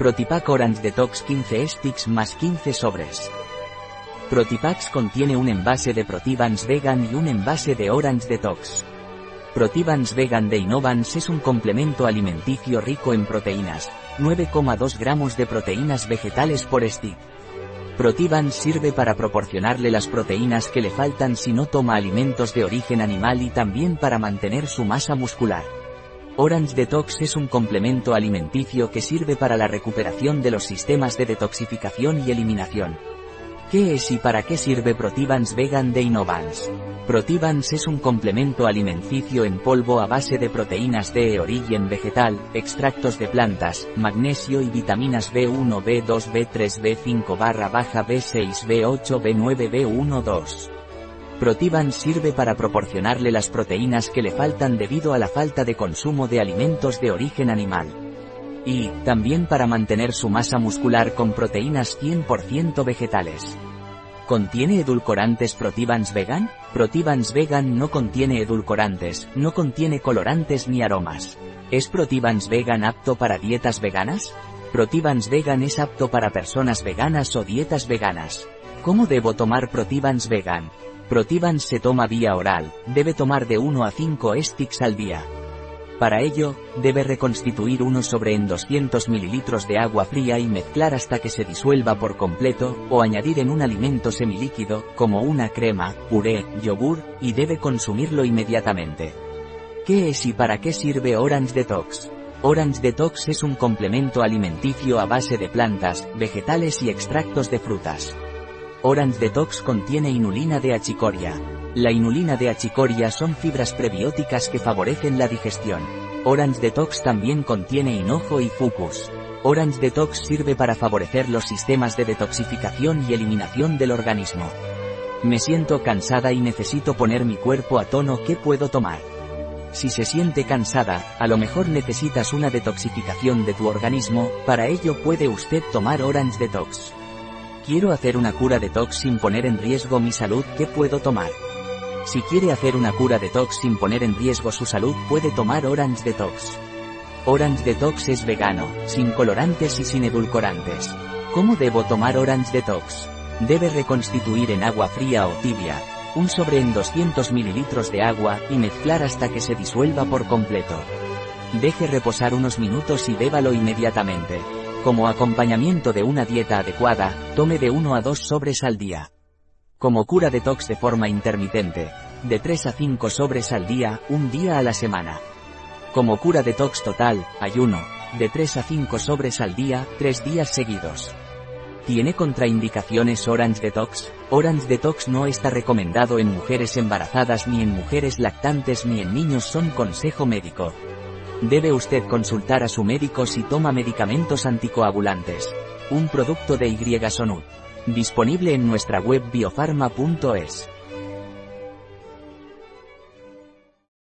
Protipack Orange Detox 15 sticks más 15 sobres. Protipacks contiene un envase de Protivans Vegan y un envase de Orange Detox. Protivans Vegan de Innovans es un complemento alimenticio rico en proteínas, 9,2 gramos de proteínas vegetales por stick. Protivans sirve para proporcionarle las proteínas que le faltan si no toma alimentos de origen animal y también para mantener su masa muscular. Orange Detox es un complemento alimenticio que sirve para la recuperación de los sistemas de detoxificación y eliminación. ¿Qué es y para qué sirve Protivans Vegan de Innovans? Protivans es un complemento alimenticio en polvo a base de proteínas de origen vegetal, extractos de plantas, magnesio y vitaminas B1, B2, B3, B5 barra baja B6, B8, B9, B1, 2. Protivan sirve para proporcionarle las proteínas que le faltan debido a la falta de consumo de alimentos de origen animal. Y, también para mantener su masa muscular con proteínas 100% vegetales. ¿Contiene edulcorantes Protivans Vegan? Protivans Vegan no contiene edulcorantes, no contiene colorantes ni aromas. ¿Es Protivans Vegan apto para dietas veganas? Protivans Vegan es apto para personas veganas o dietas veganas. ¿Cómo debo tomar Protivans Vegan? Protivans se toma vía oral, debe tomar de 1 a 5 sticks al día. Para ello, debe reconstituir uno sobre en 200 ml de agua fría y mezclar hasta que se disuelva por completo, o añadir en un alimento semilíquido, como una crema, puré, yogur, y debe consumirlo inmediatamente. ¿Qué es y para qué sirve Orange Detox? Orange Detox es un complemento alimenticio a base de plantas, vegetales y extractos de frutas. Orange Detox contiene inulina de achicoria. La inulina de achicoria son fibras prebióticas que favorecen la digestión. Orange Detox también contiene hinojo y fucus. Orange Detox sirve para favorecer los sistemas de detoxificación y eliminación del organismo. Me siento cansada y necesito poner mi cuerpo a tono, ¿qué puedo tomar? Si se siente cansada, a lo mejor necesitas una detoxificación de tu organismo, para ello puede usted tomar Orange Detox. Quiero hacer una cura detox sin poner en riesgo mi salud, ¿qué puedo tomar? Si quiere hacer una cura detox sin poner en riesgo su salud, puede tomar Orange Detox. Orange Detox es vegano, sin colorantes y sin edulcorantes. ¿Cómo debo tomar Orange Detox? Debe reconstituir en agua fría o tibia, un sobre en 200 ml de agua, y mezclar hasta que se disuelva por completo. Deje reposar unos minutos y bébalo inmediatamente. Como acompañamiento de una dieta adecuada, tome de 1 a 2 sobres al día. Como cura detox de forma intermitente, de 3 a 5 sobres al día, un día a la semana. Como cura detox total, ayuno, de 3 a 5 sobres al día, 3 días seguidos. ¿Tiene contraindicaciones Orange Detox? Orange Detox no está recomendado en mujeres embarazadas ni en mujeres lactantes ni en niños son consejo médico. Debe usted consultar a su médico si toma medicamentos anticoagulantes. Un producto de Y Disponible en nuestra web biofarma.es.